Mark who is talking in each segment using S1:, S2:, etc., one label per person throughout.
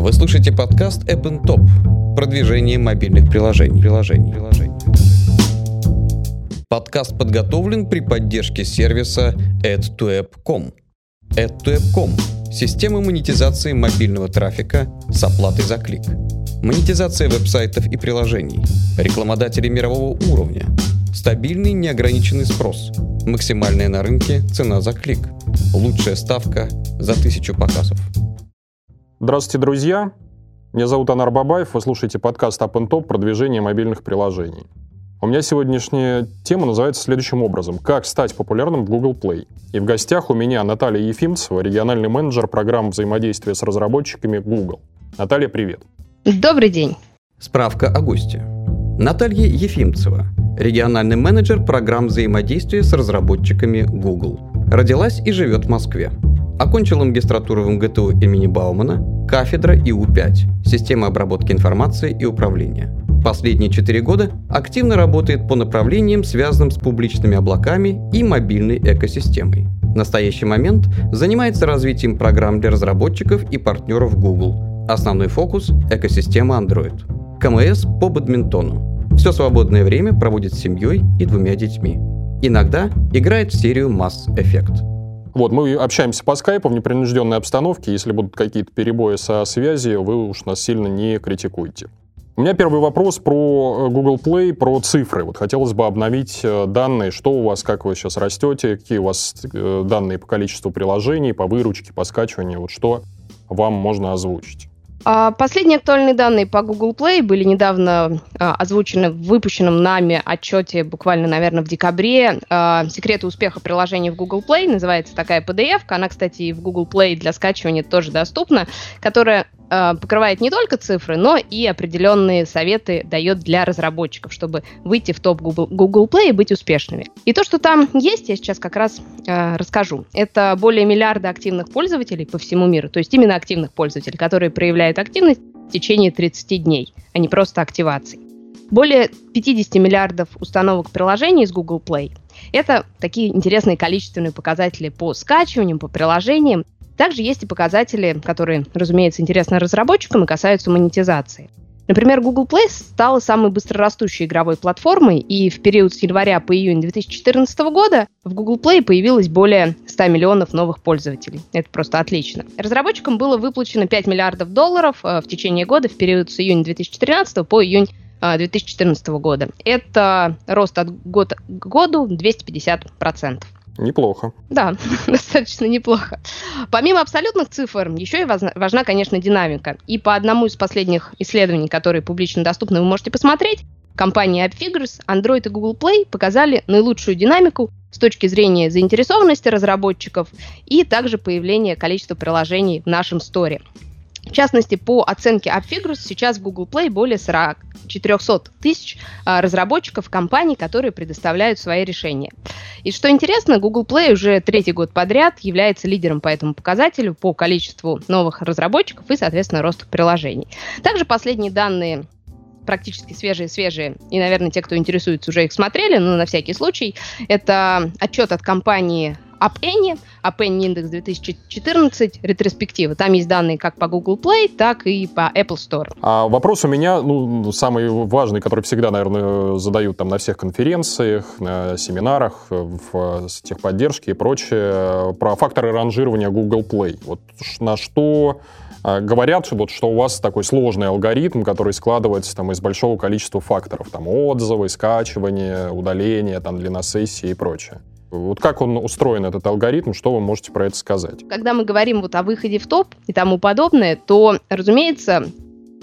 S1: Вы слушаете подкаст App and Top. Продвижение мобильных приложений. приложений, приложений. Подкаст подготовлен при поддержке сервиса add2app.com. add2app.com – система монетизации мобильного трафика с оплатой за клик. Монетизация веб-сайтов и приложений. Рекламодатели мирового уровня. Стабильный неограниченный спрос. Максимальная на рынке цена за клик. Лучшая ставка за тысячу показов.
S2: Здравствуйте, друзья! Меня зовут Анар Бабаев, вы слушаете подкаст Up and Top «Продвижение мобильных приложений». У меня сегодняшняя тема называется следующим образом. Как стать популярным в Google Play? И в гостях у меня Наталья Ефимцева, региональный менеджер программ взаимодействия с разработчиками Google. Наталья, привет.
S3: Добрый день.
S1: Справка о госте. Наталья Ефимцева, региональный менеджер программ взаимодействия с разработчиками Google. Родилась и живет в Москве. Окончила магистратуру в МГТУ имени Баумана, кафедра ИУ-5, система обработки информации и управления. Последние четыре года активно работает по направлениям, связанным с публичными облаками и мобильной экосистемой. В настоящий момент занимается развитием программ для разработчиков и партнеров Google. Основной фокус – экосистема Android. КМС по бадминтону. Все свободное время проводит с семьей и двумя детьми. Иногда играет в серию Mass Effect.
S2: Вот, мы общаемся по скайпу в непринужденной обстановке. Если будут какие-то перебои со связью, вы уж нас сильно не критикуйте. У меня первый вопрос про э, Google Play, про цифры. Вот хотелось бы обновить э, данные, что у вас, как вы сейчас растете, какие у вас э, данные по количеству приложений, по выручке, по скачиванию, вот что вам можно озвучить.
S3: А, последние актуальные данные по Google Play были недавно а, озвучены в выпущенном нами отчете буквально, наверное, в декабре. А, Секреты успеха приложений в Google Play называется такая PDF. Она, кстати, и в Google Play для скачивания тоже доступна, которая покрывает не только цифры, но и определенные советы дает для разработчиков, чтобы выйти в топ Google Play и быть успешными. И то, что там есть, я сейчас как раз э, расскажу. Это более миллиарда активных пользователей по всему миру, то есть именно активных пользователей, которые проявляют активность в течение 30 дней, а не просто активации. Более 50 миллиардов установок приложений из Google Play. Это такие интересные количественные показатели по скачиваниям, по приложениям. Также есть и показатели, которые, разумеется, интересны разработчикам и касаются монетизации. Например, Google Play стала самой быстрорастущей игровой платформой, и в период с января по июнь 2014 года в Google Play появилось более 100 миллионов новых пользователей. Это просто отлично. Разработчикам было выплачено 5 миллиардов долларов э, в течение года в период с июня 2013 по июнь 2014 э, года. Это рост от года к году 250%.
S2: Неплохо.
S3: Да, достаточно неплохо. Помимо абсолютных цифр, еще и важна, конечно, динамика. И по одному из последних исследований, которые публично доступны, вы можете посмотреть, компании AppFigures, Android и Google Play показали наилучшую динамику с точки зрения заинтересованности разработчиков и также появления количества приложений в нашем сторе. В частности, по оценке AppFigures, сейчас в Google Play более 40, 400 тысяч а, разработчиков компаний, которые предоставляют свои решения. И что интересно, Google Play уже третий год подряд является лидером по этому показателю по количеству новых разработчиков и, соответственно, росту приложений. Также последние данные практически свежие-свежие, и, наверное, те, кто интересуется, уже их смотрели, но на всякий случай. Это отчет от компании App Annie, App индекс 2014, ретроспектива. Там есть данные как по Google Play, так и по Apple Store.
S2: А вопрос у меня, ну, самый важный, который всегда, наверное, задают там на всех конференциях, на семинарах, в техподдержке и прочее, про факторы ранжирования Google Play. Вот на что а, говорят, что, вот, что у вас такой сложный алгоритм, который складывается там, из большого количества факторов, там, отзывы, скачивание, удаление, там, длина сессии и прочее. Вот как он устроен, этот алгоритм, что вы можете про это сказать?
S3: Когда мы говорим вот о выходе в топ и тому подобное, то, разумеется,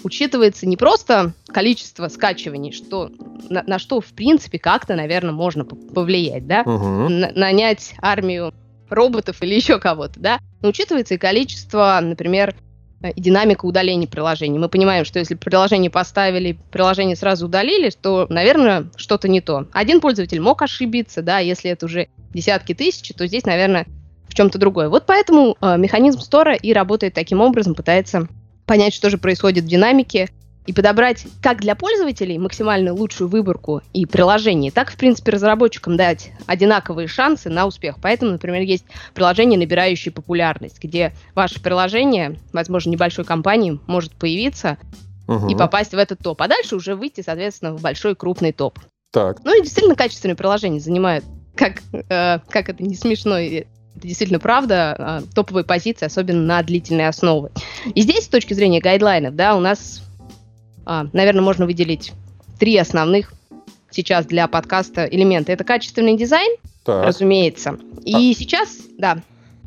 S3: учитывается не просто количество скачиваний, что, на, на что, в принципе, как-то, наверное, можно повлиять, да? Угу. нанять армию роботов или еще кого-то, да? Но учитывается и количество, например, Э, и динамика удаления приложений. Мы понимаем, что если приложение поставили, приложение сразу удалили, то, наверное, что-то не то. Один пользователь мог ошибиться, да, если это уже десятки тысяч, то здесь, наверное, в чем-то другое. Вот поэтому э, механизм стора и работает таким образом, пытается понять, что же происходит в динамике, и подобрать как для пользователей максимально лучшую выборку и приложений, так, в принципе, разработчикам дать одинаковые шансы на успех. Поэтому, например, есть приложения, набирающие популярность, где ваше приложение, возможно, небольшой компании может появиться угу. и попасть в этот топ, а дальше уже выйти, соответственно, в большой крупный топ.
S2: Так.
S3: Ну и действительно качественные приложения занимают, как, э, как это не смешно, это действительно правда, э, топовые позиции, особенно на длительной основе. И здесь, с точки зрения гайдлайнов, да, у нас а, наверное, можно выделить три основных сейчас для подкаста элемента. Это качественный дизайн, так. разумеется. И а... сейчас, да.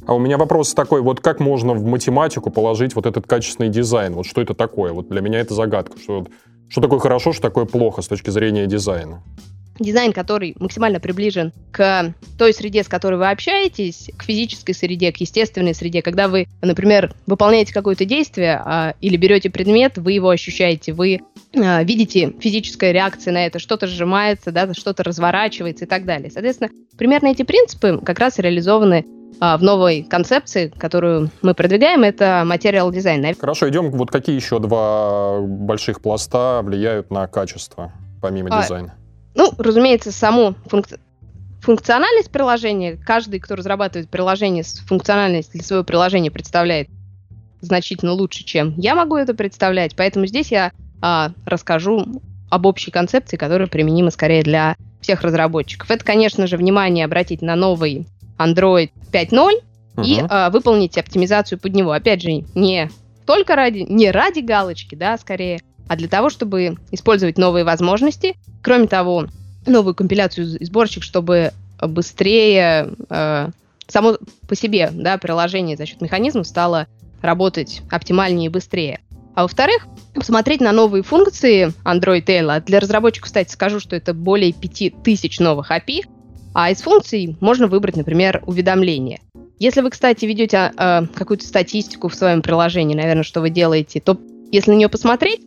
S2: А у меня вопрос такой, вот как можно в математику положить вот этот качественный дизайн? Вот что это такое? Вот для меня это загадка. Что, что такое хорошо, что такое плохо с точки зрения дизайна?
S3: Дизайн, который максимально приближен к той среде, с которой вы общаетесь, к физической среде, к естественной среде. Когда вы, например, выполняете какое-то действие а, или берете предмет, вы его ощущаете, вы а, видите физическая реакция на это, что-то сжимается, да, что-то разворачивается и так далее. Соответственно, примерно эти принципы как раз реализованы а, в новой концепции, которую мы продвигаем, это материал дизайн.
S2: Хорошо, идем. Вот какие еще два больших пласта влияют на качество, помимо а, дизайна?
S3: Ну, разумеется, саму функци... функциональность приложения, каждый, кто разрабатывает приложение, функциональность для своего приложения представляет значительно лучше, чем я могу это представлять. Поэтому здесь я а, расскажу об общей концепции, которая применима скорее для всех разработчиков. Это, конечно же, внимание обратить на новый Android 5.0 угу. и а, выполнить оптимизацию под него. Опять же, не только ради, не ради галочки, да, скорее, а для того, чтобы использовать новые возможности. Кроме того, новую компиляцию и сборщик, чтобы быстрее э, само по себе да, приложение за счет механизмов стало работать оптимальнее и быстрее. А во-вторых, посмотреть на новые функции Android Tail. Для разработчиков, кстати, скажу, что это более 5000 новых API, а из функций можно выбрать, например, уведомления. Если вы, кстати, ведете э, какую-то статистику в своем приложении, наверное, что вы делаете, то если на нее посмотреть,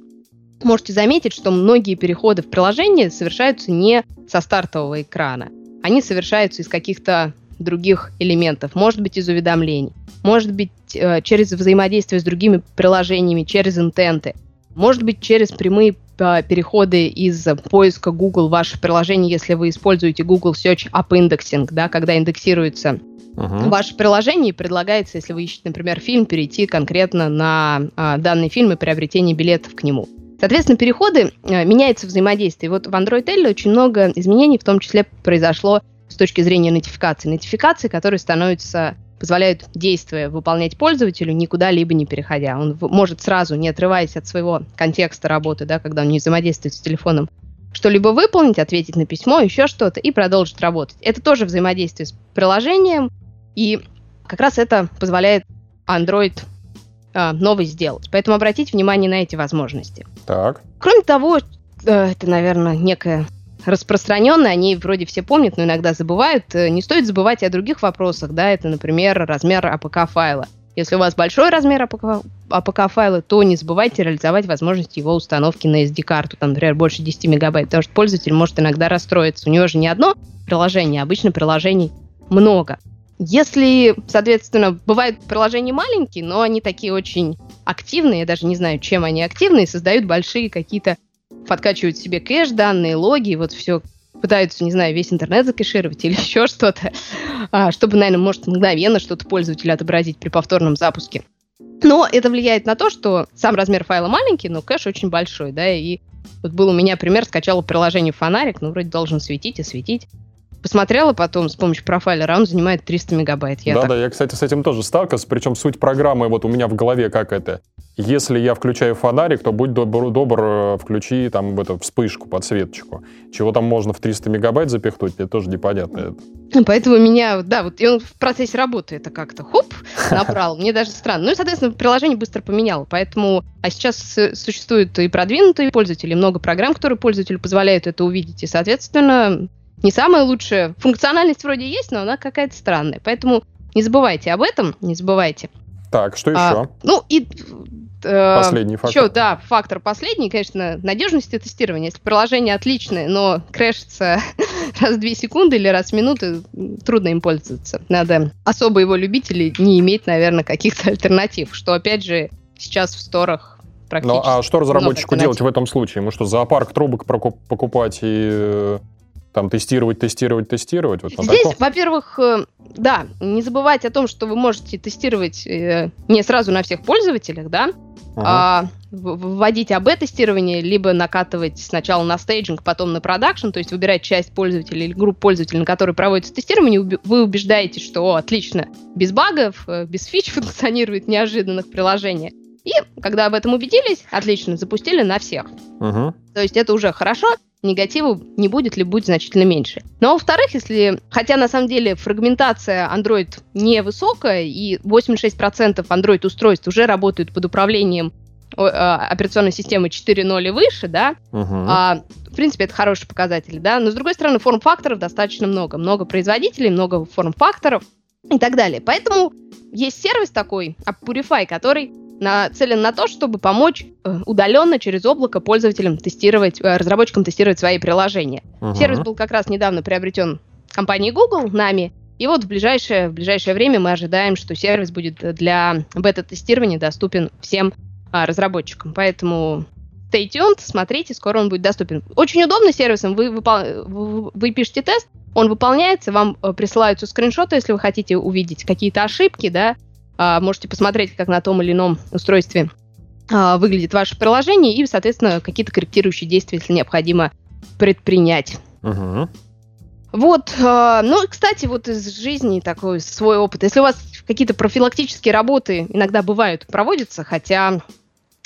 S3: можете заметить, что многие переходы в приложение совершаются не со стартового экрана. Они совершаются из каких-то других элементов, может быть, из уведомлений, может быть, э, через взаимодействие с другими приложениями, через интенты, может быть, через прямые э, переходы из поиска Google в ваше приложение, если вы используете Google Search App Indexing, да, когда индексируется uh-huh. ваше приложение предлагается, если вы ищете, например, фильм, перейти конкретно на а, данный фильм и приобретение билетов к нему. Соответственно, переходы, э, меняется взаимодействие. Вот в Android L очень много изменений, в том числе произошло с точки зрения нотификации. Нотификации, которые становятся позволяют действия выполнять пользователю, никуда либо не переходя. Он может сразу, не отрываясь от своего контекста работы, да, когда он не взаимодействует с телефоном, что-либо выполнить, ответить на письмо, еще что-то, и продолжить работать. Это тоже взаимодействие с приложением, и как раз это позволяет Android новый сделать. Поэтому обратите внимание на эти возможности.
S2: Так.
S3: Кроме того, э, это, наверное, некая распространенная, они вроде все помнят, но иногда забывают. Э, не стоит забывать и о других вопросах, да, это, например, размер APK-файла. Если у вас большой размер APK-файла, то не забывайте реализовать возможность его установки на SD-карту, там, например, больше 10 мегабайт, потому что пользователь может иногда расстроиться. У него же не одно приложение, а обычно приложений много. Если, соответственно, бывают приложения маленькие, но они такие очень активные, я даже не знаю, чем они активные, создают большие какие-то, подкачивают себе кэш, данные, логи, вот все пытаются, не знаю, весь интернет закэшировать или еще что-то, а, чтобы, наверное, может мгновенно что-то пользователю отобразить при повторном запуске. Но это влияет на то, что сам размер файла маленький, но кэш очень большой, да, и вот был у меня пример, скачала приложение «Фонарик», ну, вроде должен светить и светить. Посмотрела потом с помощью профайлера, он занимает 300 мегабайт.
S2: Я да, так... да, я, кстати, с этим тоже сталкивался, причем суть программы вот у меня в голове как это. Если я включаю фонарик, то будь добр, добр э, включи там эту вспышку, подсветочку. Чего там можно в 300 мегабайт запихнуть, это тоже непонятно.
S3: Поэтому меня, да, вот и он в процессе работы это как-то хоп, набрал. Мне даже странно. Ну и, соответственно, приложение быстро поменяло. Поэтому, а сейчас существуют и продвинутые пользователи, много программ, которые пользователю позволяют это увидеть. И, соответственно, не самая лучшая. Функциональность вроде есть, но она какая-то странная. Поэтому не забывайте об этом, не забывайте.
S2: Так, что еще? А,
S3: ну и
S2: э, последний фактор.
S3: Еще, да, фактор последний, конечно, надежности тестирования. Если приложение отличное, но крэшится раз в две секунды или раз в минуту, трудно им пользоваться. Надо особо его любить или не иметь, наверное, каких-то альтернатив, что, опять же, сейчас в сторах практически.
S2: Ну, а что разработчику делать в этом случае? Ему что, зоопарк трубок покупать и э, там тестировать, тестировать, тестировать? Вот
S3: Здесь, во-первых, э, да, не забывайте о том, что вы можете тестировать э, не сразу на всех пользователях, да, ага. а вводить АБ-тестирование, либо накатывать сначала на staging, потом на production, то есть выбирать часть пользователей или группу пользователей, на которые проводится тестирование, вы убеждаетесь, что о, отлично, без багов, э, без фич функционирует неожиданных приложений. И когда об этом убедились, отлично, запустили на всех. Угу. То есть это уже хорошо, негатива не будет ли будет значительно меньше. Но, ну, а во-вторых, если, хотя на самом деле фрагментация Android невысокая, и 86% Android устройств уже работают под управлением а, операционной системы 4.0 и выше, да, угу. а, в принципе, это хороший показатель, да, но, с другой стороны, форм-факторов достаточно много. Много производителей, много форм-факторов и так далее. Поэтому есть сервис такой, Purify, который нацелен на то, чтобы помочь э, удаленно через облако пользователям тестировать, э, разработчикам тестировать свои приложения. Uh-huh. Сервис был как раз недавно приобретен компанией Google, нами, и вот в ближайшее, в ближайшее время мы ожидаем, что сервис будет для бета-тестирования доступен всем а, разработчикам. Поэтому stay tuned, смотрите, скоро он будет доступен. Очень удобно сервисом. Вы, выпол... вы пишете тест, он выполняется, вам э, присылаются скриншоты, если вы хотите увидеть какие-то ошибки, да, можете посмотреть, как на том или ином устройстве а, выглядит ваше приложение и, соответственно, какие-то корректирующие действия, если необходимо, предпринять. Угу. Вот, э, ну, кстати, вот из жизни такой свой опыт. Если у вас какие-то профилактические работы иногда бывают, проводятся, хотя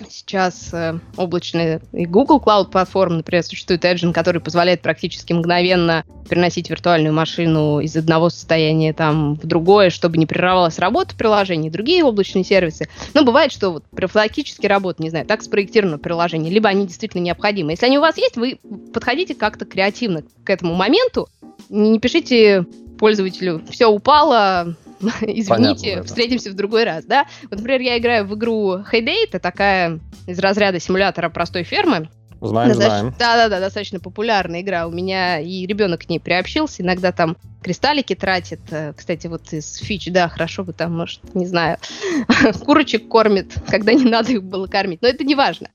S3: Сейчас э, облачная и Google Cloud платформа, например, существует Edge, который позволяет практически мгновенно переносить виртуальную машину из одного состояния там в другое, чтобы не прерывалась работа приложений, другие облачные сервисы. Но бывает, что вот профилактически работа, не знаю, так спроектировано приложение, либо они действительно необходимы. Если они у вас есть, вы подходите как-то креативно к этому моменту, не пишите пользователю, все упало, извините, Понятно, встретимся в другой раз, да? Вот, например, я играю в игру Heyday, это такая из разряда симулятора простой фермы.
S2: Знаем, знаем.
S3: Да-да-да, достаточно популярная игра. У меня и ребенок к ней приобщился. Иногда там кристаллики тратит. Э, кстати, вот из фич, да, хорошо бы там, может, не знаю, курочек кормит, когда не надо их было кормить. Но это не важно.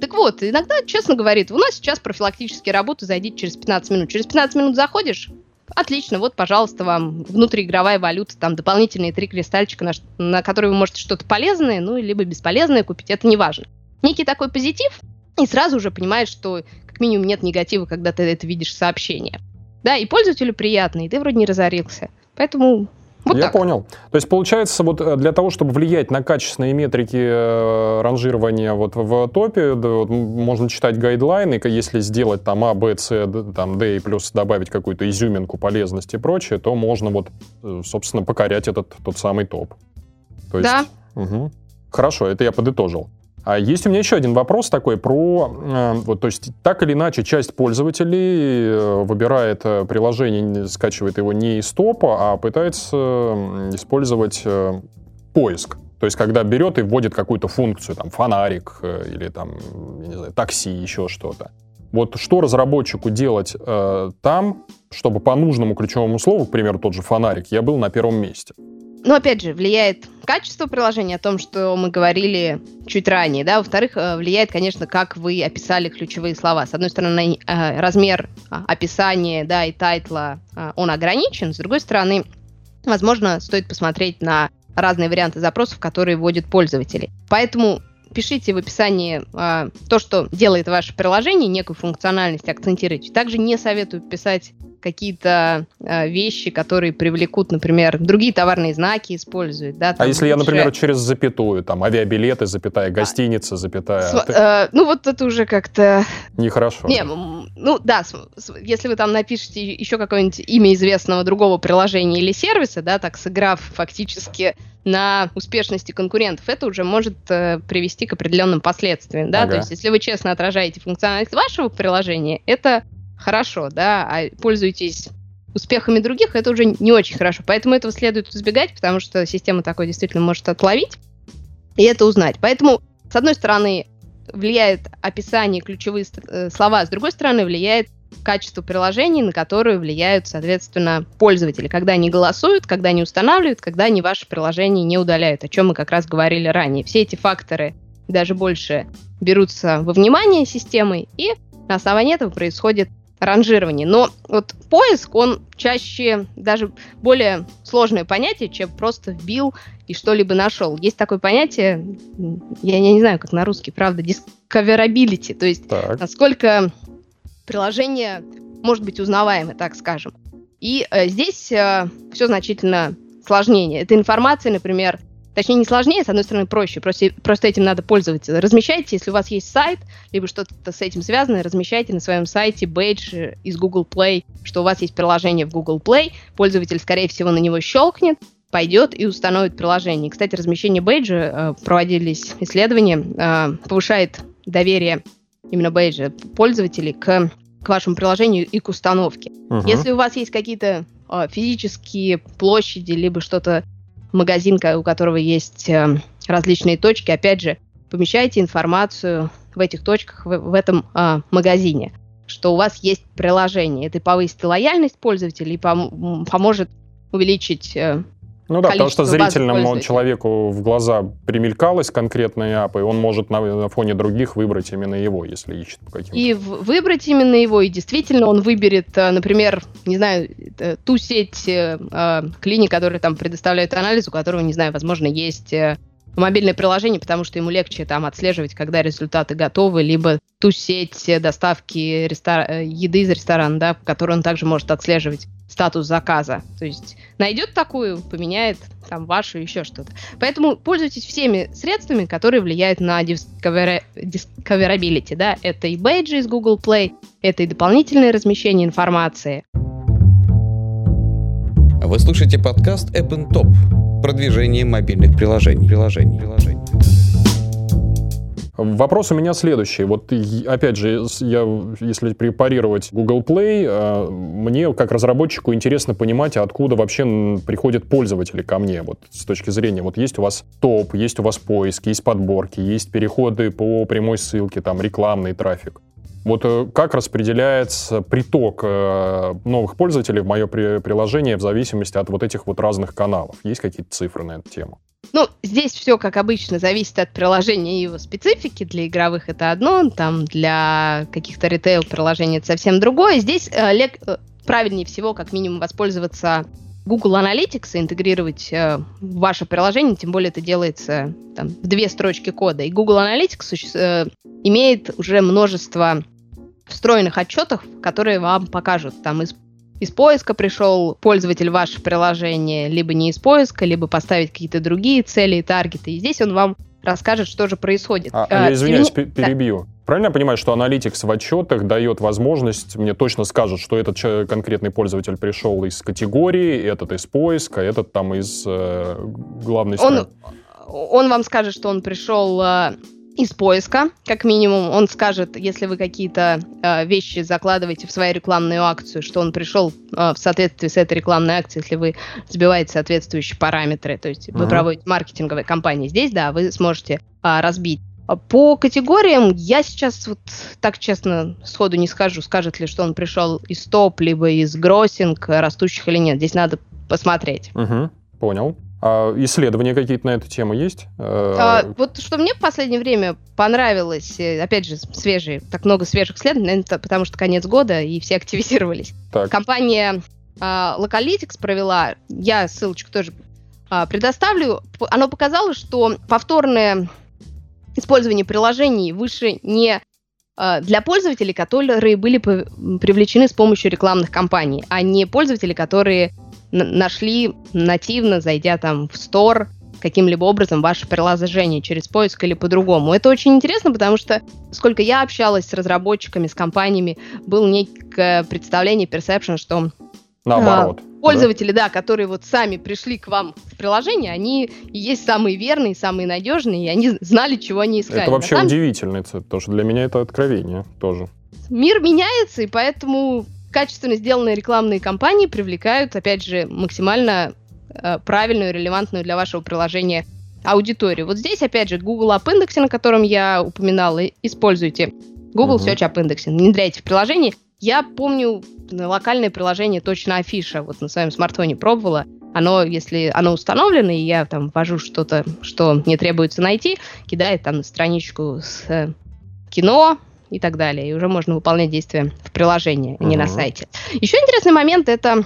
S3: Так вот, иногда, честно говорит, у нас сейчас профилактические работы, зайдите через 15 минут. Через 15 минут заходишь, Отлично, вот, пожалуйста, вам внутриигровая валюта, там дополнительные три кристальчика, на, на которые вы можете что-то полезное, ну, либо бесполезное купить, это не важно. Некий такой позитив, и сразу уже понимаешь, что как минимум нет негатива, когда ты это видишь сообщение. Да, и пользователю приятно, и ты вроде не разорился. Поэтому вот
S2: Я
S3: так.
S2: понял. То есть, получается, вот э, для того, чтобы влиять на качественные метрики э, ранжирования вот в топе, да, вот, можно читать гайдлайны, если сделать там А, Б, С, там, Д и плюс добавить какую-то изюминку, полезность и прочее, то можно вот, э, собственно, покорять этот тот самый топ.
S3: То есть, да.
S2: Угу. Хорошо, это я подытожил. А есть у меня еще один вопрос такой про, э, вот, то есть так или иначе часть пользователей э, выбирает э, приложение, скачивает его не из топа, а пытается использовать поиск. То есть когда берет и вводит какую-то функцию, там фонарик или там, не знаю, такси, еще что-то. Вот что разработчику делать э, там, чтобы по нужному ключевому слову, к примеру, тот же фонарик, я был на первом месте?
S3: Но опять же, влияет качество приложения, о том, что мы говорили чуть ранее, да, во-вторых, э, влияет, конечно, как вы описали ключевые слова. С одной стороны, э, размер а, описания, да, и тайтла, э, он ограничен, с другой стороны, возможно, стоит посмотреть на разные варианты запросов, которые вводят пользователи. Поэтому пишите в описании э, то, что делает ваше приложение, некую функциональность акцентируйте. Также не советую писать какие-то э, вещи, которые привлекут, например, другие товарные знаки используют. Да,
S2: а если лучше... я, например, через запятую, там, авиабилеты, запятая, гостиница, запятая...
S3: С, э, ну, вот это уже как-то...
S2: Нехорошо.
S3: Не, ну, да, с, с, если вы там напишете еще какое-нибудь имя известного другого приложения или сервиса, да, так сыграв фактически на успешности конкурентов, это уже может э, привести к определенным последствиям, да, ага. то есть если вы честно отражаете функциональность вашего приложения, это хорошо, да, а пользуетесь успехами других, это уже не очень хорошо. Поэтому этого следует избегать, потому что система такой действительно может отловить и это узнать. Поэтому, с одной стороны, влияет описание, ключевые э, слова, с другой стороны, влияет качество приложений, на которые влияют, соответственно, пользователи, когда они голосуют, когда они устанавливают, когда они ваше приложение не удаляют, о чем мы как раз говорили ранее. Все эти факторы даже больше берутся во внимание системой, и на основании этого происходит ранжирование. Но вот поиск, он чаще даже более сложное понятие, чем просто вбил и что-либо нашел. Есть такое понятие, я, я не знаю, как на русский, правда, discoverability, то есть так. насколько приложение может быть узнаваемое, так скажем. И э, здесь э, все значительно сложнее. Эта информация, например, Точнее, не сложнее, с одной стороны, проще. Просто, просто этим надо пользоваться. Размещайте, если у вас есть сайт, либо что-то с этим связано, размещайте на своем сайте бейдж из Google Play, что у вас есть приложение в Google Play. Пользователь, скорее всего, на него щелкнет, пойдет и установит приложение. Кстати, размещение бейджа, э, проводились исследования, э, повышает доверие именно бейджа пользователей к, к вашему приложению и к установке. Uh-huh. Если у вас есть какие-то э, физические площади, либо что-то магазин, у которого есть э, различные точки, опять же, помещайте информацию в этих точках, в, этом э, магазине, что у вас есть приложение. Это повысит лояльность пользователей и пом- поможет увеличить э,
S2: ну да, потому что зрительному человеку в глаза примелькалась конкретная АП, и он может на, на фоне других выбрать именно его, если ищет по каким-то.
S3: И выбрать именно его, и действительно он выберет, э, например, не знаю, э, ту сеть э, клиник, которые там предоставляют анализ, у которого, не знаю, возможно, есть мобильное приложение, потому что ему легче там отслеживать, когда результаты готовы, либо ту сеть доставки рестор... еды из ресторана, да, которую он также может отслеживать статус заказа. То есть найдет такую, поменяет там вашу, еще что-то. Поэтому пользуйтесь всеми средствами, которые влияют на discover... discoverability. Да? Это и бейджи из Google Play, это и дополнительное размещение информации.
S1: Вы слушаете подкаст App Top. Продвижение мобильных приложений. приложений. приложений.
S2: Вопрос у меня следующий. Вот опять же, я, если препарировать Google Play, э, мне как разработчику интересно понимать, откуда вообще приходят пользователи ко мне. Вот с точки зрения, вот есть у вас топ, есть у вас поиск, есть подборки, есть переходы по прямой ссылке, там рекламный трафик. Вот э, как распределяется приток э, новых пользователей в мое приложение в зависимости от вот этих вот разных каналов? Есть какие-то цифры на эту тему?
S3: Ну, здесь все, как обычно, зависит от приложения и его специфики. Для игровых это одно, там для каких-то ритейл-приложений это совсем другое. Здесь э, лег, э, правильнее всего, как минимум, воспользоваться Google Analytics и интегрировать э, ваше приложение, тем более это делается там, в две строчки кода. И Google Analytics э, имеет уже множество встроенных отчетов, которые вам покажут там из из поиска пришел пользователь ваше приложение, либо не из поиска, либо поставить какие-то другие цели и таргеты. И здесь он вам расскажет, что же происходит.
S2: А, а, я извиняюсь, Извини... перебью. Да. Правильно я понимаю, что аналитикс в отчетах дает возможность, мне точно скажут, что этот конкретный пользователь пришел из категории, этот из поиска, этот там из э, главной
S3: он, Он вам скажет, что он пришел э, из поиска, как минимум. Он скажет, если вы какие-то э, вещи закладываете в свою рекламную акцию, что он пришел э, в соответствии с этой рекламной акцией, если вы забиваете соответствующие параметры. То есть uh-huh. вы проводите маркетинговые кампании здесь, да, вы сможете э, разбить. По категориям я сейчас вот так честно сходу не скажу, скажет ли, что он пришел из топ, либо из гроссинг, растущих или нет. Здесь надо посмотреть.
S2: Угу, понял. А исследования какие-то на эту тему есть?
S3: А, вот что мне в последнее время понравилось, э, опять же, свежие, так много свежих исследований, наверное, потому что конец года, и все активизировались. Так. Компания а, Localytics провела, я ссылочку тоже а, предоставлю, оно показало, что повторное использование приложений выше не а, для пользователей, которые были привлечены с помощью рекламных кампаний, а не пользователи, которые нашли нативно, зайдя там в стор, каким-либо образом ваше приложение через поиск или по-другому. Это очень интересно, потому что, сколько я общалась с разработчиками, с компаниями, было некое представление, perception, что
S2: Наоборот.
S3: А, пользователи, да. да, которые вот сами пришли к вам в приложение, они и есть самые верные, самые надежные, и они знали, чего они искали.
S2: Это вообще самом... удивительно, потому что для меня это откровение тоже.
S3: Мир меняется, и поэтому качественно сделанные рекламные кампании привлекают, опять же, максимально э, правильную, релевантную для вашего приложения аудиторию. Вот здесь, опять же, Google App Index, на котором я упоминала, используйте. Google uh-huh. Search App Index, внедряйте в приложение. Я помню локальное приложение точно афиша, вот на своем смартфоне пробовала. оно, если оно установлено, и я там ввожу что-то, что мне требуется найти, кидает там на страничку с э, кино и так далее. И уже можно выполнять действия в приложении, а не на сайте. Еще интересный момент это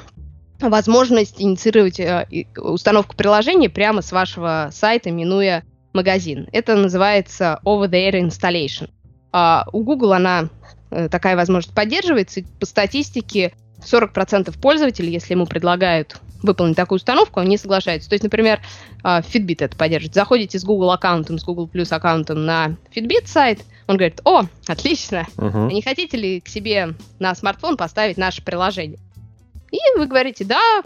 S3: возможность инициировать э, установку приложения прямо с вашего сайта, минуя магазин. Это называется over-the-air installation. А у Google она э, такая возможность поддерживается. По статистике 40% пользователей, если ему предлагают выполнить такую установку, он не соглашается. То есть, например, а, Fitbit это поддерживает. Заходите с Google аккаунтом, с Google Plus аккаунтом на Fitbit сайт, он говорит, о, отлично, uh-huh. не хотите ли к себе на смартфон поставить наше приложение? И вы говорите, да,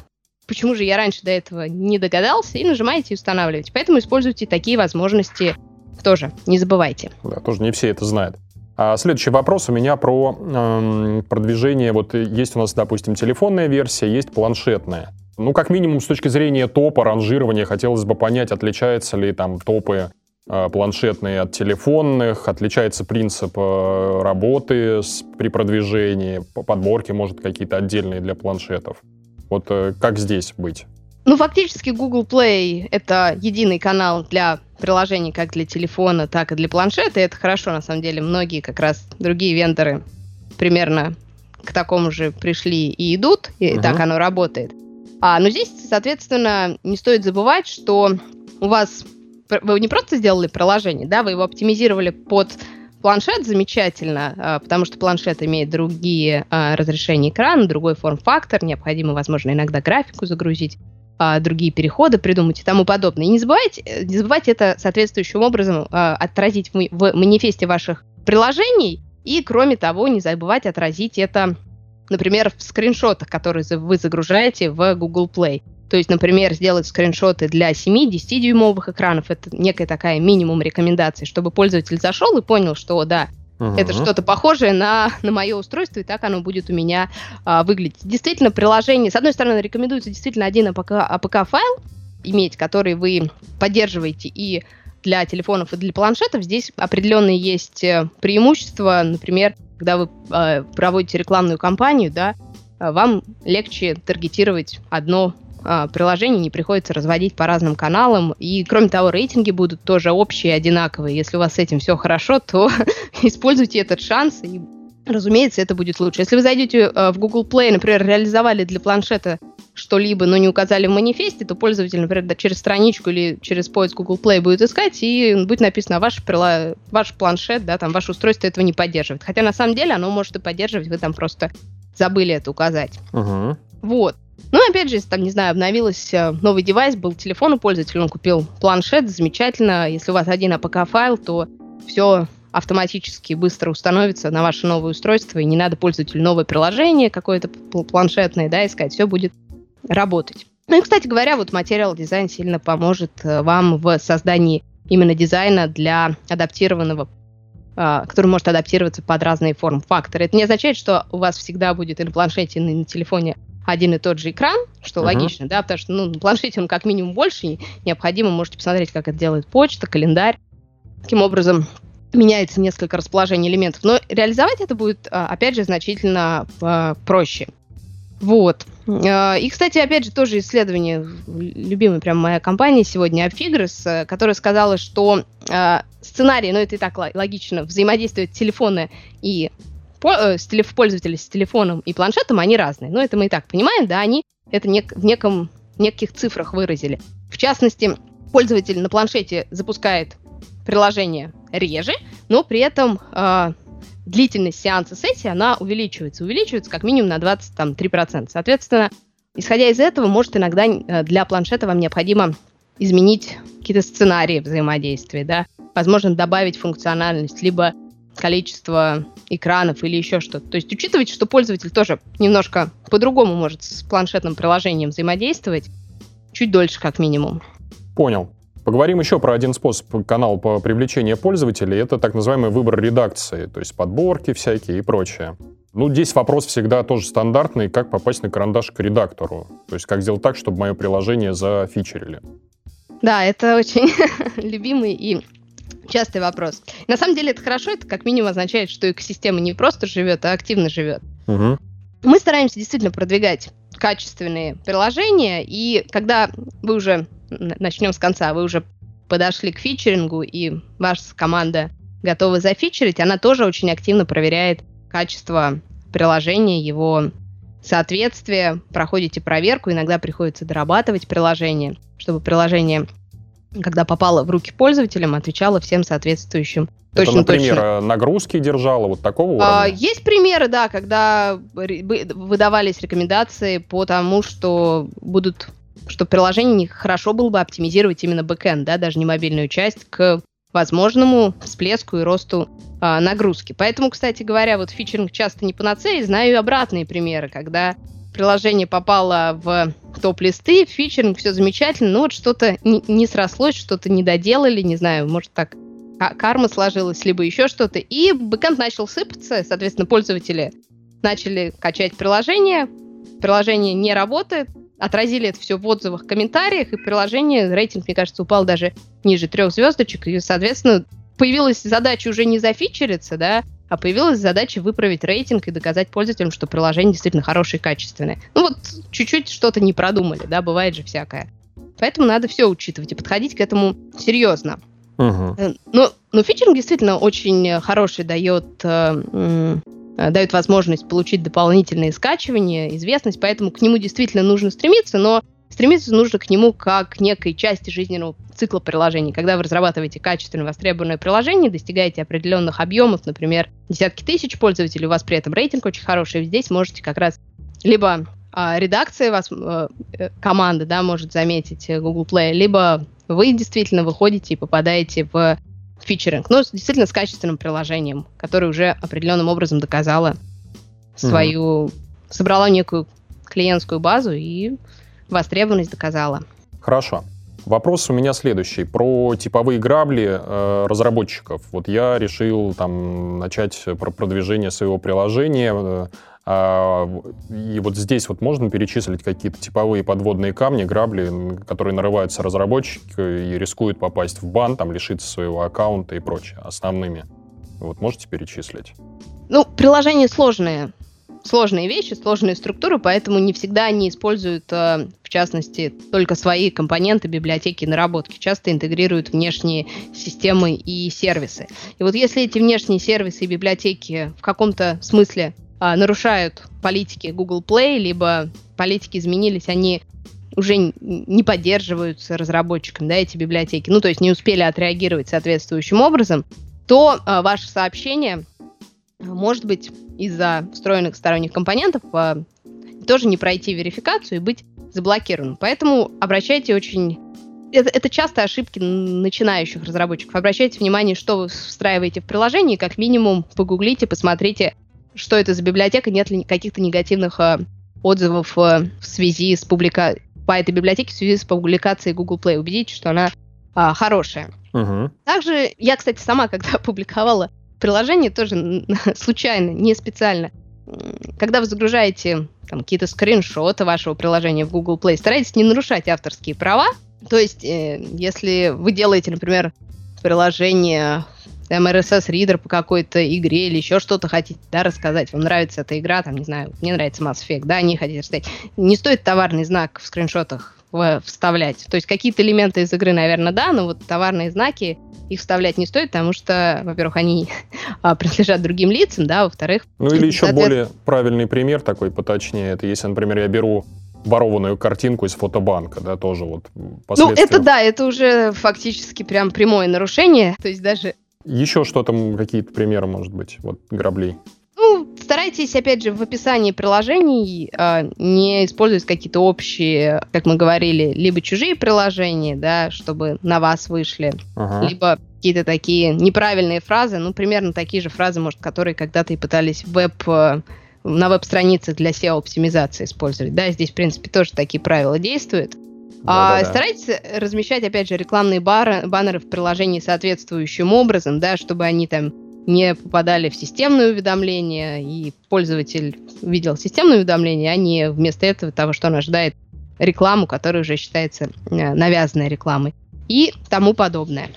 S3: почему же я раньше до этого не догадался, и нажимаете и устанавливаете. Поэтому используйте такие возможности тоже, не забывайте.
S2: Да, тоже не все это знают. А следующий вопрос у меня про эм, продвижение. Вот есть у нас, допустим, телефонная версия, есть планшетная. Ну, как минимум, с точки зрения топа, ранжирования, хотелось бы понять, отличаются ли там топы планшетные от телефонных, отличается принцип э, работы с, при продвижении, по подборке, может, какие-то отдельные для планшетов. Вот э, как здесь быть?
S3: Ну, фактически Google Play — это единый канал для приложений как для телефона, так и для планшета. И это хорошо, на самом деле. Многие как раз другие вендоры примерно к такому же пришли и идут, и uh-huh. так оно работает. А, но здесь, соответственно, не стоит забывать, что у вас вы не просто сделали приложение, да, вы его оптимизировали под планшет замечательно, а, потому что планшет имеет другие а, разрешения экрана, другой форм-фактор, необходимо, возможно, иногда графику загрузить а, другие переходы придумать и тому подобное. И не забывайте, э, не забывайте это соответствующим образом отразить в манифесте ваших приложений, и, кроме того, не забывайте отразить это, например, в скриншотах, которые вы загружаете в Google Play. То есть, например, сделать скриншоты для 7-10-дюймовых экранов. Это некая такая минимум рекомендаций, чтобы пользователь зашел и понял, что да, Uh-huh. Это что-то похожее на, на мое устройство, и так оно будет у меня а, выглядеть. Действительно, приложение, с одной стороны, рекомендуется действительно один APK-файл иметь, который вы поддерживаете и для телефонов, и для планшетов. Здесь определенные есть э, преимущества. Например, когда вы э, проводите рекламную кампанию, да, вам легче таргетировать одно а, приложений не приходится разводить по разным каналам. И, кроме того, рейтинги будут тоже общие, одинаковые. Если у вас с этим все хорошо, то используйте этот шанс и Разумеется, это будет лучше. Если вы зайдете э, в Google Play, например, реализовали для планшета что-либо, но не указали в манифесте, то пользователь, например, через страничку или через поиск Google Play будет искать, и будет написано ваш, ваш планшет, да, там ваше устройство этого не поддерживает. Хотя на самом деле оно может и поддерживать, вы там просто забыли это указать. Uh-huh. Вот. Ну, опять же, если там, не знаю, обновился новый девайс, был телефон у пользователя, он купил планшет, замечательно. Если у вас один APK-файл, то все автоматически быстро установится на ваше новое устройство, и не надо пользователю новое приложение какое-то планшетное, да, искать, все будет работать. Ну и, кстати говоря, вот материал дизайн сильно поможет э, вам в создании именно дизайна для адаптированного а, который может адаптироваться под разные форм-факторы. Это не означает, что у вас всегда будет и на планшете, и на телефоне один и тот же экран, что uh-huh. логично, да, потому что ну, на планшете он как минимум больше, необходимо, можете посмотреть, как это делает почта, календарь. Таким образом, меняется несколько расположений элементов. Но реализовать это будет, а, опять же, значительно а, проще. Вот. А, и, кстати, опять же, тоже исследование, любимая прям моя компания сегодня, Apfigros, э, которая сказала, что сценарий, ну это и так логично, взаимодействуют телефоны и Э, с телеф- пользователи с телефоном и планшетом, они разные. Но это мы и так понимаем, да, они это нек- в неком, неких цифрах выразили. В частности, пользователь на планшете запускает приложение реже, но при этом э, длительность сеанса сессии, она увеличивается. Увеличивается как минимум на 23%. Соответственно, исходя из этого, может иногда э, для планшета вам необходимо изменить какие-то сценарии взаимодействия, да, возможно, добавить функциональность, либо количество экранов или еще что-то. То есть учитывайте, что пользователь тоже немножко по-другому может с планшетным приложением взаимодействовать, чуть дольше как минимум.
S2: Понял. Поговорим еще про один способ канала по привлечению пользователей. Это так называемый выбор редакции, то есть подборки всякие и прочее. Ну, здесь вопрос всегда тоже стандартный, как попасть на карандаш к редактору. То есть как сделать так, чтобы мое приложение зафичерили.
S3: Да, это очень любимый и частый вопрос. На самом деле это хорошо, это как минимум означает, что экосистема не просто живет, а активно живет. Угу. Мы стараемся действительно продвигать качественные приложения, и когда вы уже, начнем с конца, вы уже подошли к фичерингу, и ваша команда готова зафичерить, она тоже очень активно проверяет качество приложения, его соответствие, проходите проверку, иногда приходится дорабатывать приложение, чтобы приложение, когда попало в руки пользователям, отвечало всем соответствующим
S2: это, точно, например, точно. нагрузки держала, вот такого а, уровня?
S3: А, есть примеры, да, когда выдавались рекомендации по тому, что будут что приложение хорошо было бы оптимизировать именно бэкэнд, да, даже не мобильную часть, к возможному всплеску и росту а, нагрузки. Поэтому, кстати говоря, вот фичеринг часто не панацея, знаю и обратные примеры, когда приложение попало в топ-листы, фичеринг, все замечательно, но вот что-то не, не срослось, что-то не доделали, не знаю, может так карма сложилась, либо еще что-то, и бэкэнд начал сыпаться, соответственно, пользователи начали качать приложение, приложение не работает, отразили это все в отзывах, комментариях, и приложение, рейтинг, мне кажется, упал даже ниже трех звездочек, и, соответственно, появилась задача уже не зафичериться, да, а появилась задача выправить рейтинг и доказать пользователям, что приложение действительно хорошее и качественное. Ну вот, чуть-чуть что-то не продумали, да, бывает же всякое. Поэтому надо все учитывать и подходить к этому серьезно. Uh-huh. Но, но фичеринг действительно очень хороший, дает, э, э, дает возможность получить дополнительные скачивания, известность, поэтому к нему действительно нужно стремиться, но стремиться нужно к нему как к некой части жизненного цикла приложений. Когда вы разрабатываете качественное востребованное приложение, достигаете определенных объемов, например, десятки тысяч пользователей, у вас при этом рейтинг очень хороший, здесь можете как раз либо а, редакция вас, э, э команда, да, может заметить э, Google Play, либо вы действительно выходите и попадаете в фичеринг. Ну, действительно, с качественным приложением, которое уже определенным образом доказало свою... Mm-hmm. Собрала некую клиентскую базу и востребованность доказала.
S2: Хорошо. Вопрос у меня следующий. Про типовые грабли э, разработчиков. Вот я решил там начать про продвижение своего приложения. Э, а, и вот здесь вот можно перечислить какие-то типовые подводные камни, грабли, которые нарываются разработчики и рискуют попасть в бан, там, лишиться своего аккаунта и прочее, основными. Вот можете перечислить?
S3: Ну, приложения сложные. Сложные вещи, сложные структуры, поэтому не всегда они используют, э, в частности, только свои компоненты, библиотеки, наработки. Часто интегрируют внешние системы и сервисы. И вот если эти внешние сервисы и библиотеки в каком-то смысле а, нарушают политики Google Play, либо политики изменились, они уже не поддерживаются разработчиками, да, эти библиотеки, ну, то есть не успели отреагировать соответствующим образом, то а, ваше сообщение может быть из-за встроенных сторонних компонентов а, тоже не пройти верификацию и быть заблокированным. Поэтому обращайте очень... Это, это часто ошибки начинающих разработчиков. Обращайте внимание, что вы встраиваете в приложение, как минимум погуглите, посмотрите, что это за библиотека, нет ли каких-то негативных э, отзывов э, в связи с публика... по этой библиотеке в связи с публикацией Google Play. Убедитесь, что она э, хорошая. Угу. Также я, кстати, сама, когда публиковала приложение, тоже случайно, не специально, когда вы загружаете там, какие-то скриншоты вашего приложения в Google Play, старайтесь не нарушать авторские права. То есть, э, если вы делаете, например, приложение там RSS-ридер по какой-то игре или еще что-то хотите, да, рассказать, вам нравится эта игра, там, не знаю, мне нравится Mass Effect, да, не хотите рассказать. Не стоит товарный знак в скриншотах вставлять. То есть какие-то элементы из игры, наверное, да, но вот товарные знаки их вставлять не стоит, потому что, во-первых, они а, принадлежат другим лицам, да, во-вторых...
S2: Ну или еще соответ... более правильный пример такой поточнее, это если, например, я беру ворованную картинку из фотобанка, да, тоже вот
S3: Ну, это да, это уже фактически прям прямое нарушение, то есть даже
S2: еще что там, какие-то примеры, может быть, вот граблей?
S3: Старайтесь, опять же, в описании приложений э, не использовать какие-то общие, как мы говорили, либо чужие приложения, да, чтобы на вас вышли, ага. либо какие-то такие неправильные фразы, ну, примерно такие же фразы, может, которые когда-то и пытались веб э, на веб-страницах для SEO-оптимизации использовать. Да, здесь, в принципе, тоже такие правила действуют. Да, а, да, да. Старайтесь размещать, опять же, рекламные бары, баннеры в приложении соответствующим образом, да, чтобы они там не попадали в системные уведомления, и пользователь видел системные уведомления, а не вместо этого того, что он ожидает рекламу, которая уже считается э, навязанной рекламой и тому подобное.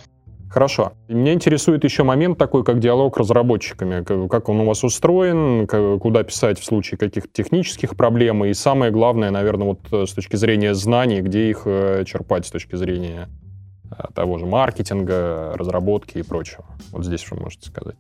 S2: Хорошо. Меня интересует еще момент такой, как диалог с разработчиками. Как он у вас устроен, куда писать в случае каких-то технических проблем, и самое главное, наверное, вот э, с точки зрения знаний, где их э, черпать с точки зрения того же маркетинга, разработки и прочего. Вот здесь что можете сказать?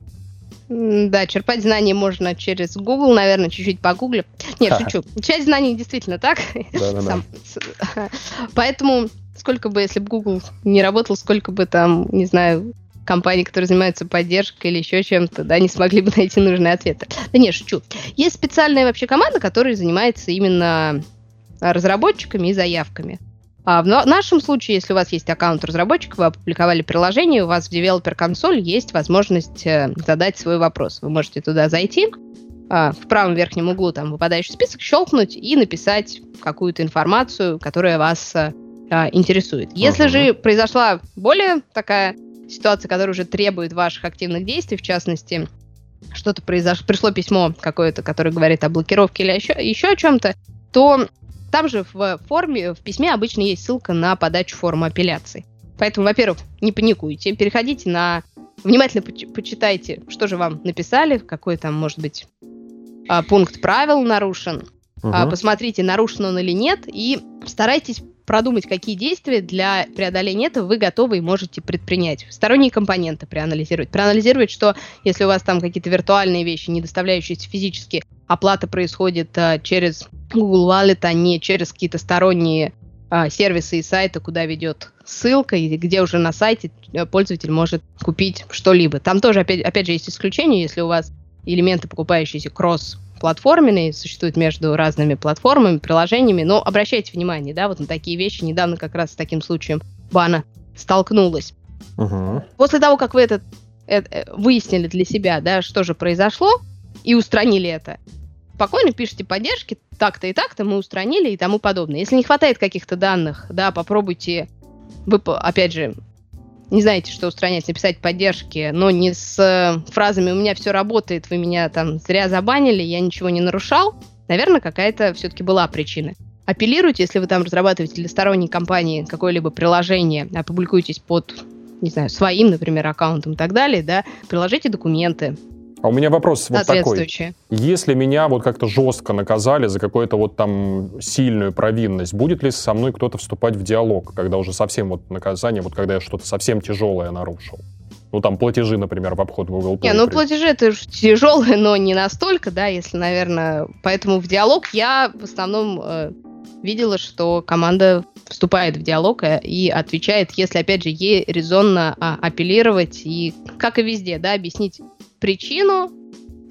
S3: Да, черпать знания можно через Google, наверное, чуть-чуть погуглив. Нет, шучу. Часть знаний действительно так. Да-да-да. Поэтому сколько бы, если бы Google не работал, сколько бы там, не знаю, компаний, которые занимаются поддержкой или еще чем-то, да, не смогли бы найти нужные ответы. Да не, шучу. Есть специальная вообще команда, которая занимается именно разработчиками и заявками. А в нашем случае, если у вас есть аккаунт разработчика, вы опубликовали приложение, у вас в Developer консоль есть возможность э, задать свой вопрос. Вы можете туда зайти, а, в правом верхнем углу там выпадающий список, щелкнуть и написать какую-то информацию, которая вас э, а, интересует. Если uh-huh. же произошла более такая ситуация, которая уже требует ваших активных действий, в частности, что-то произошло, пришло письмо какое-то, которое говорит о блокировке или еще, еще о чем-то, то там же в форме, в письме обычно есть ссылка на подачу формы апелляции. Поэтому, во-первых, не паникуйте, переходите на... Внимательно почитайте, что же вам написали, какой там, может быть, а, пункт правил нарушен. Угу. Посмотрите, нарушен он или нет, и старайтесь продумать, какие действия для преодоления этого вы готовы и можете предпринять. Сторонние компоненты проанализировать. Проанализировать, что если у вас там какие-то виртуальные вещи, не доставляющиеся физически, оплата происходит а, через Google Wallet, а не через какие-то сторонние а, сервисы и сайты, куда ведет ссылка, и где уже на сайте э, пользователь может купить что-либо. Там тоже, опять, опять же, есть исключение, если у вас элементы, покупающиеся кросс платформенный, существует между разными платформами, приложениями, но обращайте внимание, да, вот на такие вещи. Недавно как раз с таким случаем Бана столкнулась. Угу. После того, как вы этот, это, э, выяснили для себя, да, что же произошло, и устранили это, спокойно пишите поддержки, так-то и так-то мы устранили и тому подобное. Если не хватает каких-то данных, да, попробуйте, вы, опять же, не знаете, что устранять, написать поддержки, но не с э, фразами «у меня все работает, вы меня там зря забанили, я ничего не нарушал», наверное, какая-то все-таки была причина. Апеллируйте, если вы там разрабатываете для сторонней компании какое-либо приложение, опубликуйтесь под, не знаю, своим, например, аккаунтом и так далее, да, приложите документы,
S2: а у меня вопрос вот такой. Если меня вот как-то жестко наказали за какую-то вот там сильную провинность, будет ли со мной кто-то вступать в диалог, когда уже совсем вот наказание, вот когда я что-то совсем тяжелое нарушил? Ну, там платежи, например, в обход Google
S3: Play. Не, ну, платежи это тяжелые, но не настолько, да, если, наверное... Поэтому в диалог я в основном э, видела, что команда вступает в диалог э, и отвечает, если, опять же, ей резонно а, апеллировать и, как и везде, да, объяснить причину,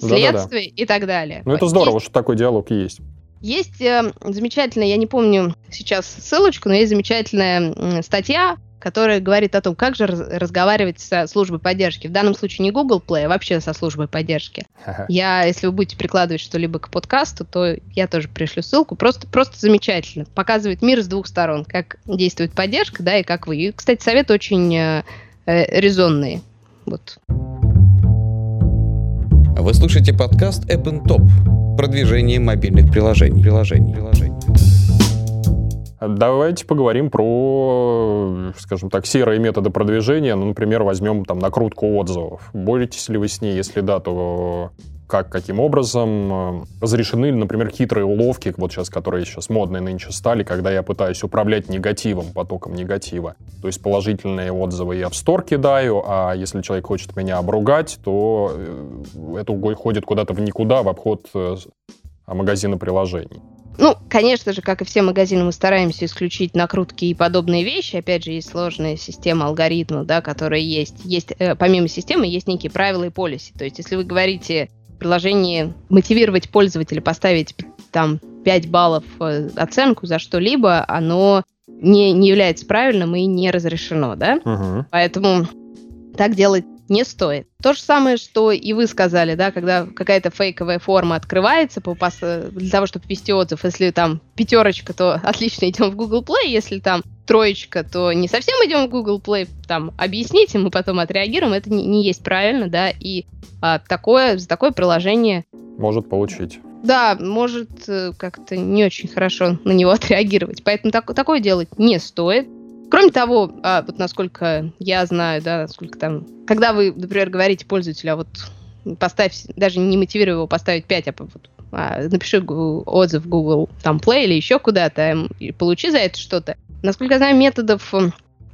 S3: следствие да, да, да. и так далее.
S2: Ну, это здорово, есть, что такой диалог есть.
S3: Есть э, замечательная, я не помню сейчас ссылочку, но есть замечательная э, статья, которая говорит о том, как же раз, разговаривать со службой поддержки. В данном случае не Google Play, а вообще со службой поддержки. Я, если вы будете прикладывать что-либо к подкасту, то я тоже пришлю ссылку. Просто, просто замечательно. Показывает мир с двух сторон, как действует поддержка, да, и как вы. И, кстати, советы очень э, э резонные. Вот.
S1: Вы слушаете подкаст App Top. Продвижение мобильных приложений. приложений. приложений.
S2: Давайте поговорим про, скажем так, серые методы продвижения. Ну, например, возьмем там накрутку отзывов. Боретесь ли вы с ней? Если да, то как, каким образом э, разрешены, например, хитрые уловки, вот сейчас, которые сейчас модные нынче стали, когда я пытаюсь управлять негативом, потоком негатива. То есть положительные отзывы я в стор кидаю, а если человек хочет меня обругать, то э, это уходит куда-то в никуда, в обход э, магазина приложений.
S3: Ну, конечно же, как и все магазины, мы стараемся исключить накрутки и подобные вещи. Опять же, есть сложная система алгоритмов, да, которые есть. Есть, э, помимо системы, есть некие правила и полиси. То есть, если вы говорите приложении мотивировать пользователя поставить там 5 баллов э, оценку за что-либо, оно не, не является правильным и не разрешено, да? Uh-huh. Поэтому так делать не стоит. То же самое, что и вы сказали, да, когда какая-то фейковая форма открывается по, для того, чтобы ввести отзыв. Если там пятерочка, то отлично идем в Google Play. Если там троечка, то не совсем идем в Google Play. Там объясните, мы потом отреагируем. Это не, не есть правильно, да, и а, такое, за такое приложение...
S2: Может получить.
S3: Да, может э, как-то не очень хорошо на него отреагировать. Поэтому так, такое делать не стоит. Кроме Кроме того, а, вот насколько я знаю, да, насколько там, когда вы, например, говорите пользователю, а вот поставь, даже не мотивируя его поставить 5, а вот, а, напиши отзыв в Google там Play или еще куда-то, и получи за это что-то. Насколько я знаю, методов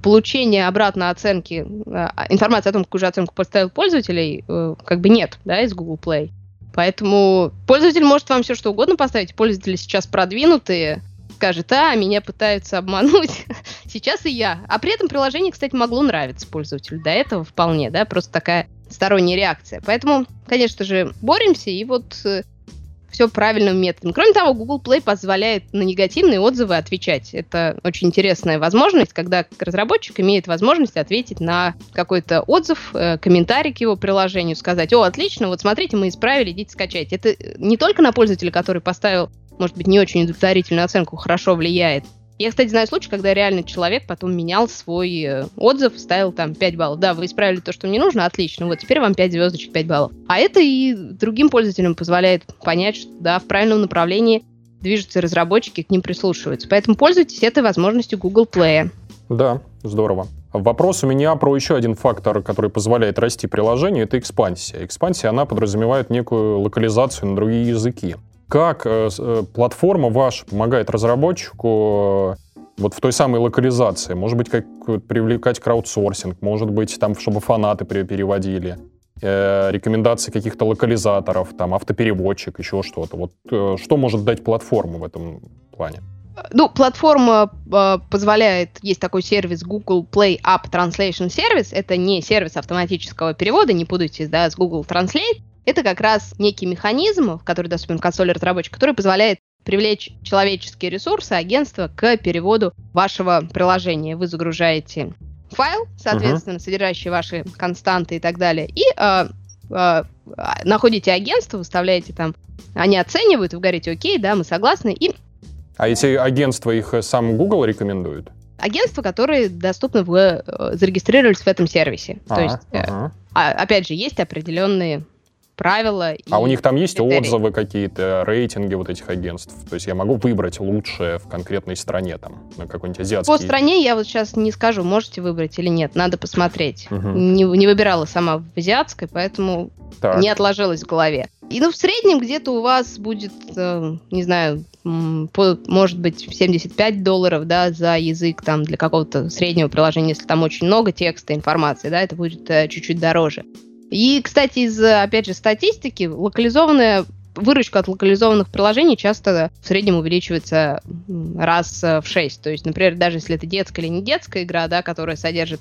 S3: получения обратной оценки, а, информации о том, какую же оценку поставил пользователей, э, как бы нет, да, из Google Play. Поэтому пользователь может вам все что угодно поставить. Пользователи сейчас продвинутые, скажет, а, меня пытаются обмануть. сейчас и я. А при этом приложение, кстати, могло нравиться пользователю. До этого вполне, да, просто такая сторонняя реакция. Поэтому, конечно же, боремся, и вот э, все правильным методом. Кроме того, Google Play позволяет на негативные отзывы отвечать. Это очень интересная возможность, когда разработчик имеет возможность ответить на какой-то отзыв, э, комментарий к его приложению, сказать, о, отлично, вот смотрите, мы исправили, идите скачайте. Это не только на пользователя, который поставил, может быть, не очень удовлетворительную оценку, хорошо влияет, я, кстати, знаю случай, когда реально человек потом менял свой э, отзыв, ставил там 5 баллов. Да, вы исправили то, что мне нужно, отлично, вот теперь вам 5 звездочек, 5 баллов. А это и другим пользователям позволяет понять, что да, в правильном направлении движутся разработчики, к ним прислушиваются. Поэтому пользуйтесь этой возможностью Google Play.
S2: Да, здорово. Вопрос у меня про еще один фактор, который позволяет расти приложению, это экспансия. Экспансия, она подразумевает некую локализацию на другие языки. Как э, э, платформа ваша помогает разработчику э, вот в той самой локализации? Может быть, как привлекать краудсорсинг, может быть, там, чтобы фанаты переводили, рекомендации каких-то локализаторов, там, автопереводчик, еще что-то. Вот что может дать платформа в этом плане?
S3: Ну, платформа э, позволяет, есть такой сервис Google Play App Translation Service, это не сервис автоматического перевода, не путайте да, с Google Translate, это как раз некий механизм, который доступен в консоли разработчика, который позволяет привлечь человеческие ресурсы агентства к переводу вашего приложения. Вы загружаете файл, соответственно, uh-huh. содержащий ваши константы и так далее, и э, э, находите агентство, выставляете там, они оценивают, вы говорите, окей, да, мы согласны, и...
S2: А эти агентства, их сам Google рекомендует?
S3: Агентства, которые доступны в, э, зарегистрировались в этом сервисе. А, То есть, ага. э, опять же, есть определенные правила.
S2: А у них там есть критерии. отзывы какие-то, рейтинги вот этих агентств? То есть я могу выбрать лучшее в конкретной стране, там, на какой-нибудь азиатский...
S3: По стране я вот сейчас не скажу, можете выбрать или нет, надо посмотреть. Угу. Не, не выбирала сама в азиатской, поэтому так. не отложилось в голове. И ну в среднем где-то у вас будет, э, не знаю, по, может быть 75 долларов, да, за язык там для какого-то среднего приложения, если там очень много текста, информации, да, это будет э, чуть-чуть дороже. И, кстати, из, опять же, статистики, локализованная выручка от локализованных приложений часто в среднем увеличивается раз в шесть. То есть, например, даже если это детская или не детская игра, да, которая содержит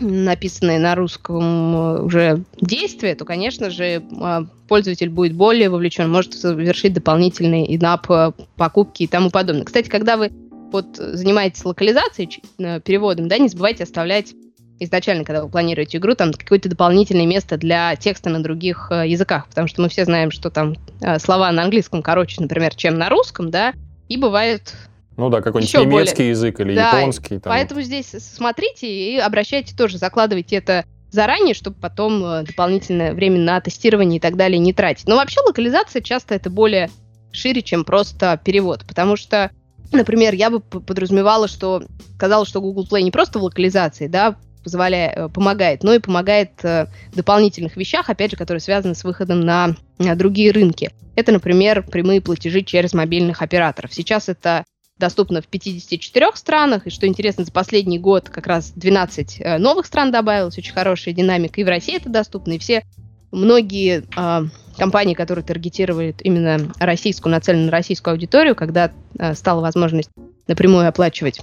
S3: написанные на русском э, уже действия, то, конечно же, э, пользователь будет более вовлечен, может совершить дополнительные инап э, покупки и тому подобное. Кстати, когда вы вот занимаетесь локализацией, переводом, да, не забывайте оставлять изначально, когда вы планируете игру, там какое-то дополнительное место для текста на других э, языках, потому что мы все знаем, что там э, слова на английском короче, например, чем на русском, да, и бывает
S2: ну да, какой-нибудь немецкий более... язык или да, японский.
S3: Там. Поэтому здесь смотрите и обращайте тоже, закладывайте это заранее, чтобы потом э, дополнительное время на тестирование и так далее не тратить. Но вообще локализация часто это более шире, чем просто перевод, потому что Например, я бы подразумевала, что сказала, что Google Play не просто в локализации, да, позволяет, э, помогает, но и помогает э, в дополнительных вещах, опять же, которые связаны с выходом на другие рынки. Это, например, прямые платежи через мобильных операторов. Сейчас это доступно в 54 странах, и что интересно, за последний год как раз 12 э, новых стран добавилось, очень хорошая динамика, и в России это доступно, и все многие э, компании, которые таргетировали именно российскую, нацеленную на российскую аудиторию, когда э, стала возможность напрямую оплачивать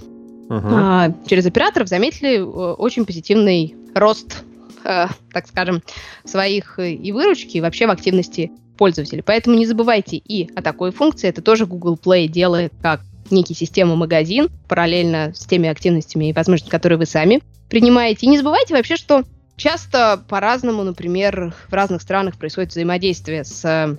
S3: uh-huh. через операторов заметили э, очень позитивный рост, э, так скажем, своих э, и выручки, и вообще в активности пользователей. Поэтому не забывайте и о такой функции. Это тоже Google Play делает как некий систему-магазин, параллельно с теми активностями и возможностями, которые вы сами принимаете. И не забывайте вообще, что часто по-разному, например, в разных странах происходит взаимодействие с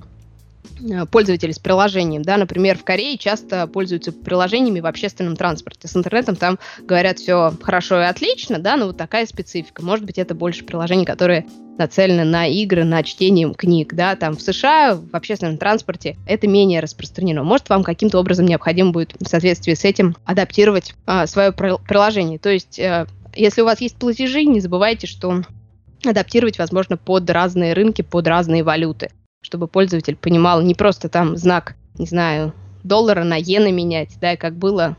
S3: Э, пользователей с приложением, да, например, в Корее часто пользуются приложениями в общественном транспорте. С интернетом там говорят все хорошо и отлично, да, но вот такая специфика. Может быть, это больше приложений, которые нацелены на игры, на чтение книг, да, там в США в общественном транспорте это менее распространено. Может, вам каким-то образом необходимо будет в соответствии с этим адаптировать а, свое приложение. То есть, а, если у вас есть платежи, не забывайте, что адаптировать возможно под разные рынки, под разные валюты чтобы пользователь понимал не просто там знак, не знаю, доллара на иены менять, да, как было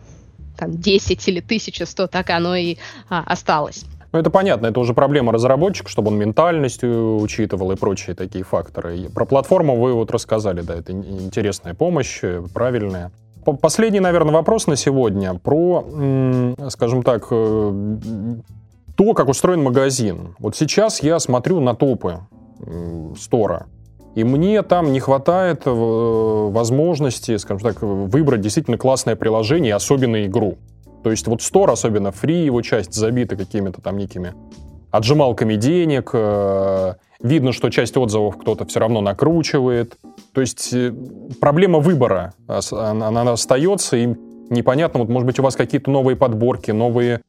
S3: там 10 или 1100, так оно и а, осталось.
S2: Ну, это понятно, это уже проблема разработчика, чтобы он ментальность учитывал и прочие такие факторы. И про платформу вы вот рассказали, да, это интересная помощь, правильная. Последний, наверное, вопрос на сегодня про, скажем так, э, то, как устроен магазин. Вот сейчас я смотрю на топы стора. И мне там не хватает э, возможности, скажем так, выбрать действительно классное приложение, особенно игру. То есть вот Store, особенно фри, его часть забита какими-то там некими отжималками денег. Э, видно, что часть отзывов кто-то все равно накручивает. То есть э, проблема выбора, она остается, и непонятно, вот может быть у вас какие-то новые подборки, новые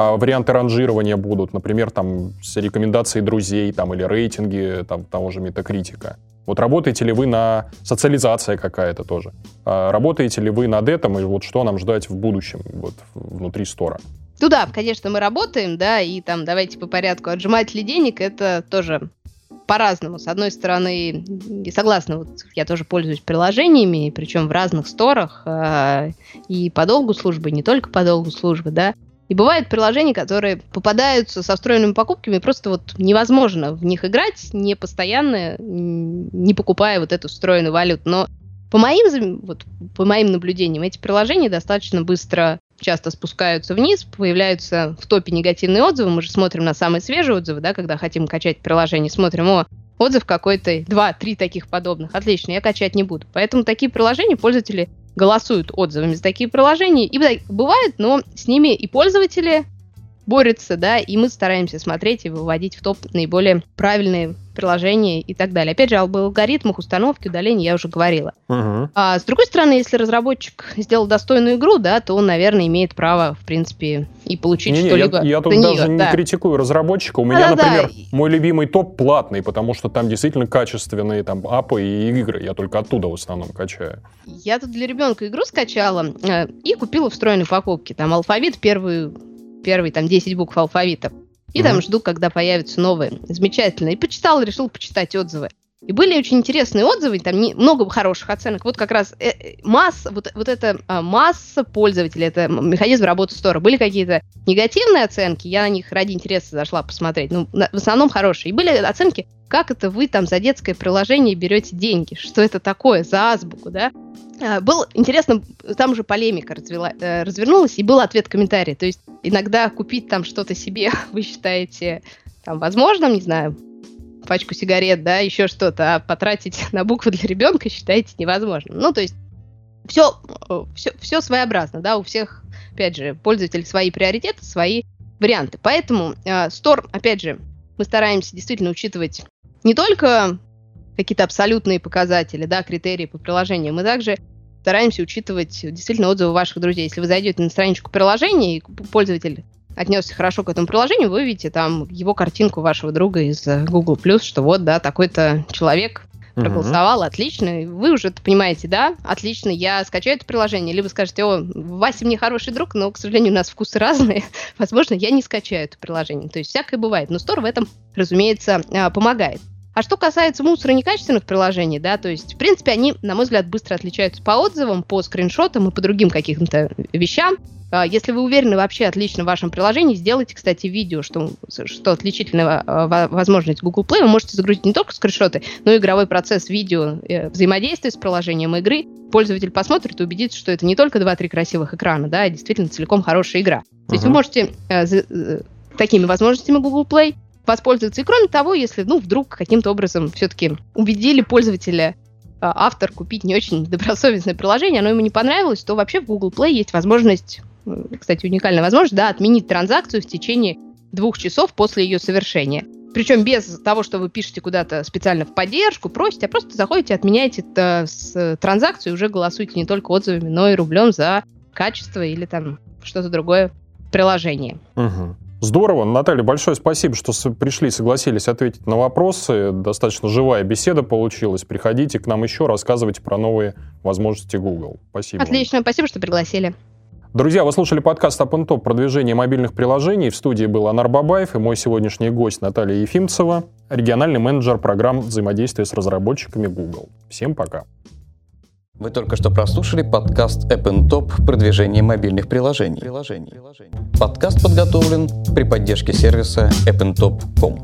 S2: а, варианты ранжирования будут, например, там с рекомендацией друзей там, или рейтинги там, того же метакритика. Вот работаете ли вы на социализация какая-то тоже? А работаете ли вы над этим, и вот что нам ждать в будущем вот, внутри стора?
S3: Ну да, конечно, мы работаем, да, и там давайте по порядку. Отжиматели денег это тоже по-разному. С одной стороны, согласна, вот я тоже пользуюсь приложениями, причем в разных сторах, э, и по долгу службы, не только по долгу службы, да. И бывают приложения, которые попадаются со встроенными покупками, просто вот невозможно в них играть, не постоянно, не покупая вот эту встроенную валюту. Но по моим, вот, по моим наблюдениям, эти приложения достаточно быстро часто спускаются вниз, появляются в топе негативные отзывы. Мы же смотрим на самые свежие отзывы, да, когда хотим качать приложение, смотрим, о, отзыв какой-то, два-три таких подобных. Отлично, я качать не буду. Поэтому такие приложения пользователи голосуют отзывами за такие приложения. И бывает, но с ними и пользователи борются, да, и мы стараемся смотреть и выводить в топ наиболее правильные приложения и так далее. Опять же, об алгоритмах установки, удаления я уже говорила. Угу. А с другой стороны, если разработчик сделал достойную игру, да, то он, наверное, имеет право, в принципе, и получить не, что-либо.
S2: Я, я тут нее, даже да. не критикую разработчика. У меня, да, например, да. мой любимый топ платный, потому что там действительно качественные там апы и игры. Я только оттуда в основном качаю.
S3: Я тут для ребенка игру скачала э, и купила встроенные покупки. Там алфавит первый, первый там 10 букв алфавита. И mm-hmm. там жду, когда появятся новые. Замечательно. И почитал, решил почитать отзывы. И были очень интересные отзывы, там не, много хороших оценок. Вот как раз э, э, масса, вот, вот эта э, масса пользователей, это механизм работы стора. Были какие-то негативные оценки, я на них ради интереса зашла посмотреть. Ну, на, в основном хорошие. И были оценки, как это вы там за детское приложение берете деньги, что это такое, за азбуку, да? А, был интересно, там уже полемика развела, э, развернулась, и был ответ комментарий. То есть иногда купить там что-то себе вы считаете там возможным, не знаю, пачку сигарет, да, еще что-то, а потратить на буквы для ребенка считаете невозможным. Ну, то есть все, все, все своеобразно, да, у всех, опять же, пользователей свои приоритеты, свои варианты. Поэтому э, Store, опять же, мы стараемся действительно учитывать не только какие-то абсолютные показатели, да, критерии по приложению, мы также стараемся учитывать действительно отзывы ваших друзей. Если вы зайдете на страничку приложения, и пользователь отнесся хорошо к этому приложению, вы видите там его картинку вашего друга из э, Google+, что вот, да, такой-то человек проголосовал, uh-huh. отлично. Вы уже понимаете, да? Отлично, я скачаю это приложение. Либо скажете, о, Вася мне хороший друг, но, к сожалению, у нас вкусы разные. Возможно, я не скачаю это приложение. То есть всякое бывает. Но Store в этом, разумеется, а, помогает. А что касается мусора некачественных приложений, да, то есть, в принципе, они, на мой взгляд, быстро отличаются по отзывам, по скриншотам и по другим каким-то вещам. А, если вы уверены вообще отлично в вашем приложении, сделайте, кстати, видео, что, что отличительная а, возможность Google Play. Вы можете загрузить не только скриншоты, но и игровой процесс видео э, взаимодействия с приложением игры. Пользователь посмотрит и убедится, что это не только 2-3 красивых экрана, да, а действительно целиком хорошая игра. То есть вы можете э, э, такими возможностями Google Play воспользоваться. И кроме того, если, ну, вдруг каким-то образом все-таки убедили пользователя а, автор купить не очень добросовестное приложение, оно ему не понравилось, то вообще в Google Play есть возможность, кстати, уникальная возможность, да, отменить транзакцию в течение двух часов после ее совершения. причем без того, что вы пишете куда-то специально в поддержку, просите, а просто заходите, отменяете это с транзакцию и уже голосуете не только отзывами, но и рублем за качество или там что-то другое приложение.
S2: Угу. Здорово. Наталья, большое спасибо, что пришли, согласились ответить на вопросы. Достаточно живая беседа получилась. Приходите к нам еще, рассказывайте про новые возможности Google. Спасибо.
S3: Отлично, спасибо, что пригласили.
S2: Друзья, вы слушали подкаст Up Top продвижение мобильных приложений. В студии был Анар Бабаев и мой сегодняшний гость Наталья Ефимцева, региональный менеджер программ взаимодействия с разработчиками Google. Всем пока.
S1: Вы только что прослушали подкаст App Top «Продвижение мобильных приложений». приложений. Подкаст подготовлен при поддержке сервиса appntop.com.